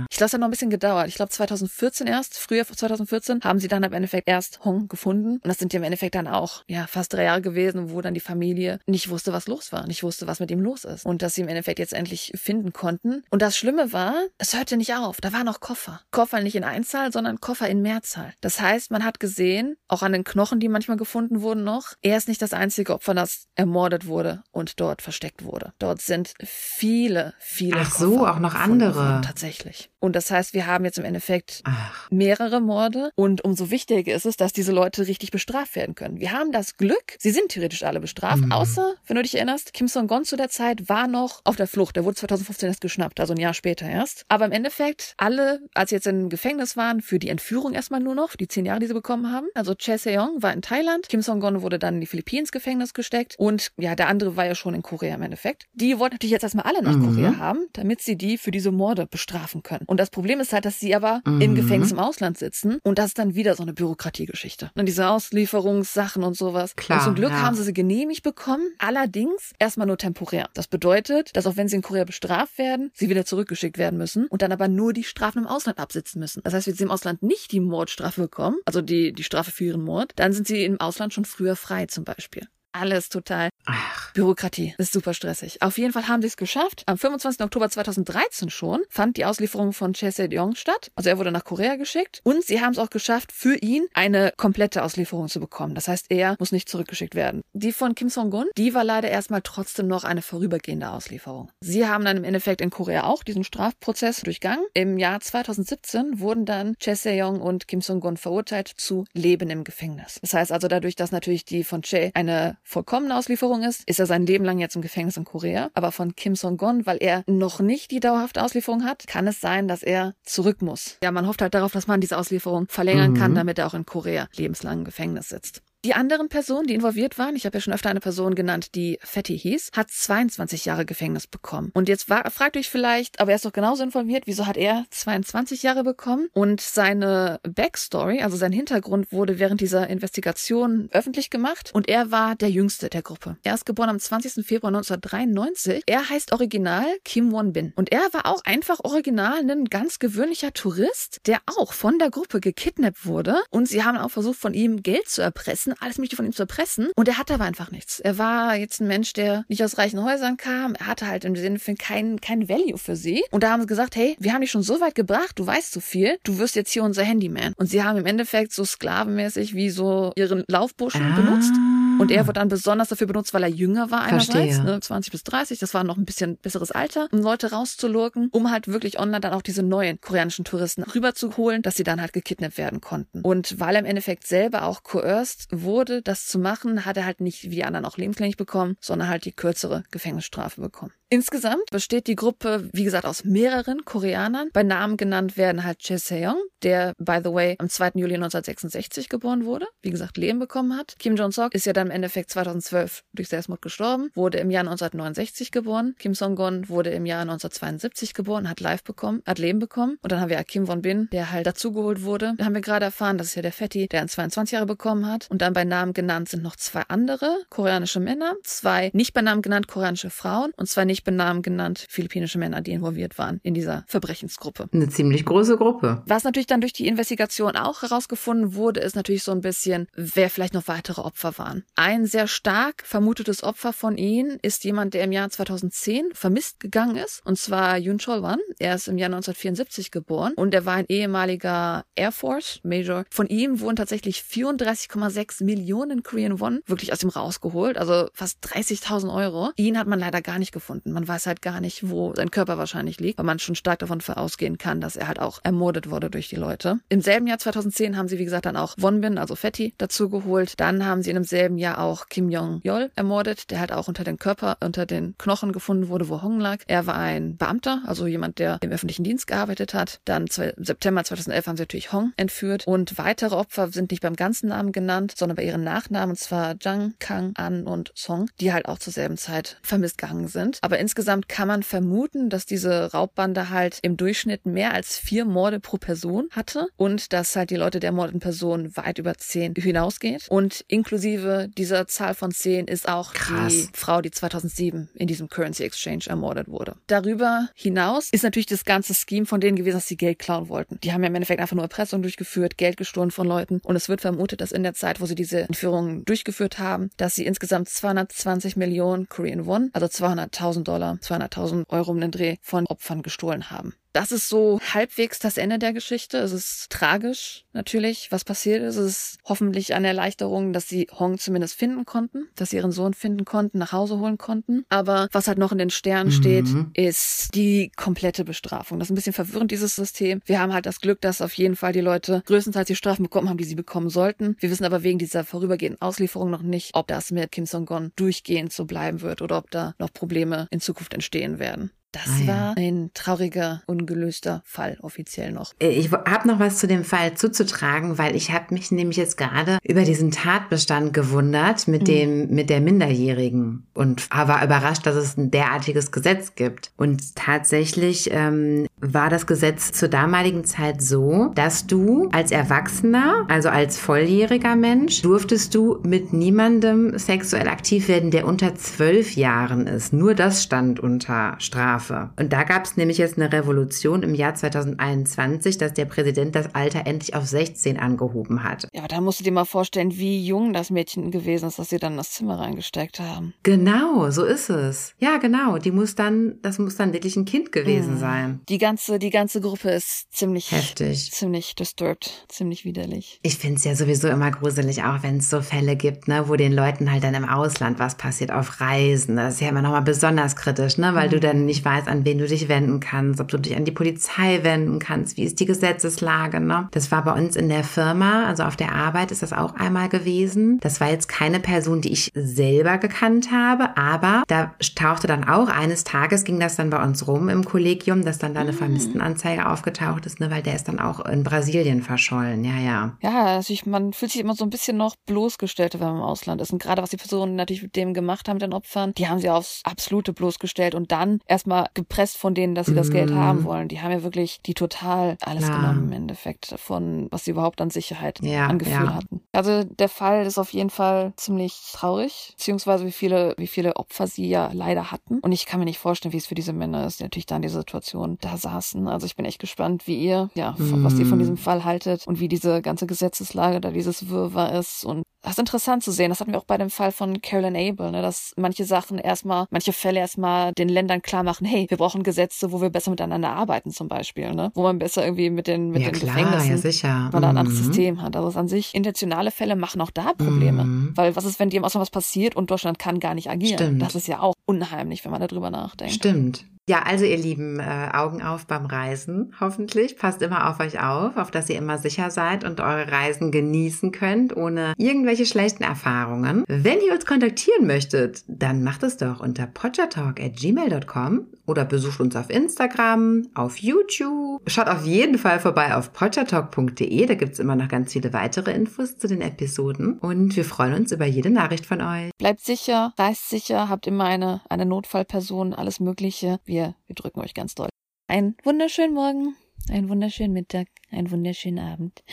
Ich glaube, es hat noch ein bisschen gedauert. Ich glaube, 2014 erst, früher 2014, haben sie dann im Endeffekt erst Hong gefunden. Und das sind ja im Endeffekt dann auch, ja, fast drei Jahre gewesen, wo dann die Familie nicht wusste, was los war, nicht wusste, was mit ihm los ist. Und dass sie im Endeffekt jetzt endlich finden konnten. Und das Schlimme war, es hörte nicht auf. Da waren noch Koffer. Koffer nicht in Einzahl, sondern Koffer in Mehrzahl. Das heißt, man hat gesehen, auch an den Knochen, die manchmal gefunden wurden noch, er ist nicht das einzige Opfer, das ermordet wurde und dort versteckt wurde. Dort sind viele, viele Ach so, Koffer auch noch andere. Worden, tatsächlich. Und das heißt, wir haben jetzt im Endeffekt Ach. mehrere Morde. Und umso wichtiger ist es, dass diese Leute richtig bestraft werden können. Wir haben das Glück, sie sind theoretisch alle bestraft, Mhm. außer, wenn du dich erinnerst, Kim Song-gon zu der Zeit war noch auf der Flucht. Der wurde 2015 erst geschnappt, also ein Jahr später erst. Aber im Endeffekt, alle, als sie jetzt im Gefängnis waren, für die Entführung erstmal nur noch, die zehn Jahre, die sie bekommen haben. Also Che Seong war in Thailand, Kim Song-gon wurde dann in die Philippinen ins Gefängnis gesteckt und ja, der andere war ja schon in Korea im Endeffekt. Die wollten natürlich jetzt erstmal alle nach Mhm. Korea haben, damit sie die für diese Morde bestrafen können. Und das Problem ist halt, dass sie aber Mhm. im Gefängnis im Ausland sitzen und das ist dann wieder so eine Bürokratiegeschichte. Und diese Auslieferungssachen und sowas. Klar, und zum Glück ja. haben sie sie genehmigt bekommen, allerdings erstmal nur temporär. Das bedeutet, dass auch wenn sie in Korea bestraft werden, sie wieder zurückgeschickt werden müssen und dann aber nur die Strafen im Ausland absitzen müssen. Das heißt, wenn sie im Ausland nicht die Mordstrafe bekommen, also die, die Strafe für ihren Mord, dann sind sie im Ausland schon früher frei zum Beispiel. Alles total Ach. Bürokratie. Ist super stressig. Auf jeden Fall haben sie es geschafft. Am 25. Oktober 2013 schon fand die Auslieferung von Che Se-yong statt. Also er wurde nach Korea geschickt. Und sie haben es auch geschafft, für ihn eine komplette Auslieferung zu bekommen. Das heißt, er muss nicht zurückgeschickt werden. Die von Kim Song-gun, die war leider erstmal trotzdem noch eine vorübergehende Auslieferung. Sie haben dann im Endeffekt in Korea auch diesen Strafprozess durchgangen. Im Jahr 2017 wurden dann Che Se-yong und Kim Song-gun verurteilt zu Leben im Gefängnis. Das heißt also dadurch, dass natürlich die von Che eine vollkommene Auslieferung ist, ist er sein Leben lang jetzt im Gefängnis in Korea. Aber von Kim Song-gon, weil er noch nicht die dauerhafte Auslieferung hat, kann es sein, dass er zurück muss. Ja, man hofft halt darauf, dass man diese Auslieferung verlängern Mhm. kann, damit er auch in Korea lebenslang im Gefängnis sitzt. Die anderen Personen, die involviert waren, ich habe ja schon öfter eine Person genannt, die Fatty hieß, hat 22 Jahre Gefängnis bekommen. Und jetzt war, fragt euch vielleicht, aber er ist doch genauso involviert, wieso hat er 22 Jahre bekommen? Und seine Backstory, also sein Hintergrund, wurde während dieser Investigation öffentlich gemacht. Und er war der jüngste der Gruppe. Er ist geboren am 20. Februar 1993. Er heißt original Kim Won-bin. Und er war auch einfach original ein ganz gewöhnlicher Tourist, der auch von der Gruppe gekidnappt wurde. Und sie haben auch versucht, von ihm Geld zu erpressen, alles mögliche von ihm zu erpressen. Und er hatte aber einfach nichts. Er war jetzt ein Mensch, der nicht aus reichen Häusern kam. Er hatte halt im Sinne von kein, kein Value für sie. Und da haben sie gesagt, hey, wir haben dich schon so weit gebracht, du weißt so viel, du wirst jetzt hier unser Handyman. Und sie haben im Endeffekt so sklavenmäßig wie so ihren Laufburschen Ah. benutzt. Und er wurde dann besonders dafür benutzt, weil er jünger war einerseits, Verstehe. ne, 20 bis 30, das war noch ein bisschen besseres Alter, um Leute rauszulurken, um halt wirklich online dann auch diese neuen koreanischen Touristen rüberzuholen, dass sie dann halt gekidnappt werden konnten. Und weil er im Endeffekt selber auch coerced wurde, das zu machen, hat er halt nicht wie die anderen auch lebenslänglich bekommen, sondern halt die kürzere Gefängnisstrafe bekommen. Insgesamt besteht die Gruppe, wie gesagt, aus mehreren Koreanern. Bei Namen genannt werden halt Che Seong, der, by the way, am 2. Juli 1966 geboren wurde, wie gesagt, Leben bekommen hat. Kim Jong-sok ist ja dann im Endeffekt 2012 durch Selbstmord gestorben, wurde im Jahr 1969 geboren. Kim Song-gon wurde im Jahr 1972 geboren, hat live bekommen, hat Leben bekommen. Und dann haben wir Kim Won-bin, der halt dazugeholt wurde. Da haben wir gerade erfahren, das ist ja der Fetti, der an 22 Jahre bekommen hat. Und dann bei Namen genannt sind noch zwei andere koreanische Männer, zwei nicht bei Namen genannt koreanische Frauen und zwei nicht Namen genannt philippinische Männer, die involviert waren in dieser Verbrechensgruppe. Eine ziemlich große Gruppe. Was natürlich dann durch die Investigation auch herausgefunden wurde, ist natürlich so ein bisschen, wer vielleicht noch weitere Opfer waren. Ein sehr stark vermutetes Opfer von ihnen ist jemand, der im Jahr 2010 vermisst gegangen ist, und zwar Yoon Chol-wan. Er ist im Jahr 1974 geboren und er war ein ehemaliger Air Force Major. Von ihm wurden tatsächlich 34,6 Millionen Korean Won wirklich aus ihm rausgeholt, also fast 30.000 Euro. Ihn hat man leider gar nicht gefunden. Man weiß halt gar nicht, wo sein Körper wahrscheinlich liegt, weil man schon stark davon ausgehen kann, dass er halt auch ermordet wurde durch die Leute. Im selben Jahr 2010 haben sie, wie gesagt, dann auch Wonbin, also Fetti, dazu geholt. Dann haben sie in demselben Jahr auch Kim Jong-yol ermordet, der halt auch unter den Körper, unter den Knochen gefunden wurde, wo Hong lag. Er war ein Beamter, also jemand, der im öffentlichen Dienst gearbeitet hat. Dann September 2011 haben sie natürlich Hong entführt und weitere Opfer sind nicht beim ganzen Namen genannt, sondern bei ihren Nachnamen, und zwar Jang, Kang, An und Song, die halt auch zur selben Zeit vermisst gegangen sind. Aber insgesamt kann man vermuten, dass diese Raubbande halt im Durchschnitt mehr als vier Morde pro Person hatte und dass halt die Leute der ermordeten Person weit über zehn hinausgeht. Und inklusive dieser Zahl von zehn ist auch Krass. die Frau, die 2007 in diesem Currency Exchange ermordet wurde. Darüber hinaus ist natürlich das ganze Scheme von denen gewesen, dass sie Geld klauen wollten. Die haben ja im Endeffekt einfach nur Erpressung durchgeführt, Geld gestohlen von Leuten und es wird vermutet, dass in der Zeit, wo sie diese Entführungen durchgeführt haben, dass sie insgesamt 220 Millionen Korean Won, also 200.000 Dollar, 200.000 Euro um den Dreh von Opfern gestohlen haben. Das ist so halbwegs das Ende der Geschichte. Es ist tragisch, natürlich, was passiert ist. Es ist hoffentlich eine Erleichterung, dass sie Hong zumindest finden konnten, dass sie ihren Sohn finden konnten, nach Hause holen konnten. Aber was halt noch in den Sternen mhm. steht, ist die komplette Bestrafung. Das ist ein bisschen verwirrend, dieses System. Wir haben halt das Glück, dass auf jeden Fall die Leute größtenteils die Strafen bekommen haben, die sie bekommen sollten. Wir wissen aber wegen dieser vorübergehenden Auslieferung noch nicht, ob das mit Kim Song-gon durchgehend so bleiben wird oder ob da noch Probleme in Zukunft entstehen werden. Das ah, war ja. ein trauriger, ungelöster Fall offiziell noch. Äh, ich habe noch was zu dem Fall zuzutragen, weil ich habe mich nämlich jetzt gerade über diesen Tatbestand gewundert mit mhm. dem mit der Minderjährigen und war überrascht, dass es ein derartiges Gesetz gibt. Und tatsächlich ähm, war das Gesetz zur damaligen Zeit so, dass du als Erwachsener, also als volljähriger Mensch, durftest du mit niemandem sexuell aktiv werden, der unter zwölf Jahren ist. Nur das stand unter Strafe. Strafe. Und da gab es nämlich jetzt eine Revolution im Jahr 2021, dass der Präsident das Alter endlich auf 16 angehoben hat. Ja, aber da musst du dir mal vorstellen, wie jung das Mädchen gewesen ist, dass sie dann in das Zimmer reingesteckt haben. Genau, so ist es. Ja, genau. Die muss dann, das muss dann wirklich ein Kind gewesen mhm. sein. Die ganze, die ganze Gruppe ist ziemlich heftig, ziemlich disturbed, ziemlich widerlich. Ich finde es ja sowieso immer gruselig, auch wenn es so Fälle gibt, ne, wo den Leuten halt dann im Ausland was passiert auf Reisen. Das ist ja immer nochmal besonders kritisch, ne, weil mhm. du dann nicht weißt, weißt, an wen du dich wenden kannst, ob du dich an die Polizei wenden kannst, wie ist die Gesetzeslage. Ne? Das war bei uns in der Firma, also auf der Arbeit ist das auch einmal gewesen. Das war jetzt keine Person, die ich selber gekannt habe, aber da tauchte dann auch eines Tages, ging das dann bei uns rum im Kollegium, dass dann da eine mhm. Vermisstenanzeige aufgetaucht ist, ne? weil der ist dann auch in Brasilien verschollen. Ja, ja. Ja, also ich, man fühlt sich immer so ein bisschen noch bloßgestellt, wenn man im Ausland ist. Und gerade was die Personen natürlich mit dem gemacht haben, den Opfern, die haben sie aufs absolute bloßgestellt und dann erstmal gepresst von denen, dass sie das Geld haben mhm. wollen. Die haben ja wirklich die total alles ja. genommen im Endeffekt von, was sie überhaupt an Sicherheit ja, an Gefühl ja. hatten. Also der Fall ist auf jeden Fall ziemlich traurig, beziehungsweise wie viele, wie viele Opfer sie ja leider hatten. Und ich kann mir nicht vorstellen, wie es für diese Männer ist, die natürlich da in dieser Situation da saßen. Also ich bin echt gespannt, wie ihr, ja, mhm. was ihr von diesem Fall haltet und wie diese ganze Gesetzeslage da dieses Wirrwarr ist und das ist interessant zu sehen. Das hatten wir auch bei dem Fall von Carolyn Abel, ne, dass manche Sachen erstmal, manche Fälle erstmal den Ländern klar machen, hey, wir brauchen Gesetze, wo wir besser miteinander arbeiten zum Beispiel, ne? wo man besser irgendwie mit den, mit ja, den klar, Gefängnissen, ja, sicher. weil mhm. ein anderes mhm. System hat. Also an sich, intentionale Fälle machen auch da Probleme. Mhm. Weil was ist, wenn dir im Ausland was passiert und Deutschland kann gar nicht agieren? Stimmt. Das ist ja auch unheimlich, wenn man darüber nachdenkt. Stimmt. Ja, also ihr Lieben, äh, Augen auf beim Reisen, hoffentlich. Passt immer auf euch auf, auf dass ihr immer sicher seid und eure Reisen genießen könnt, ohne irgendwelche schlechten Erfahrungen. Wenn ihr uns kontaktieren möchtet, dann macht es doch unter podchatalk.gmail.com oder besucht uns auf Instagram, auf YouTube. Schaut auf jeden Fall vorbei auf podchatalk.de, da gibt's immer noch ganz viele weitere Infos zu den Episoden und wir freuen uns über jede Nachricht von euch. Bleibt sicher, reist sicher, habt immer eine, eine Notfallperson, alles Mögliche. Wir wir, wir drücken euch ganz doll. Einen wunderschönen Morgen, einen wunderschönen Mittag, einen wunderschönen Abend.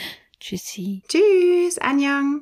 Tschüssi. Tschüss, Anjang.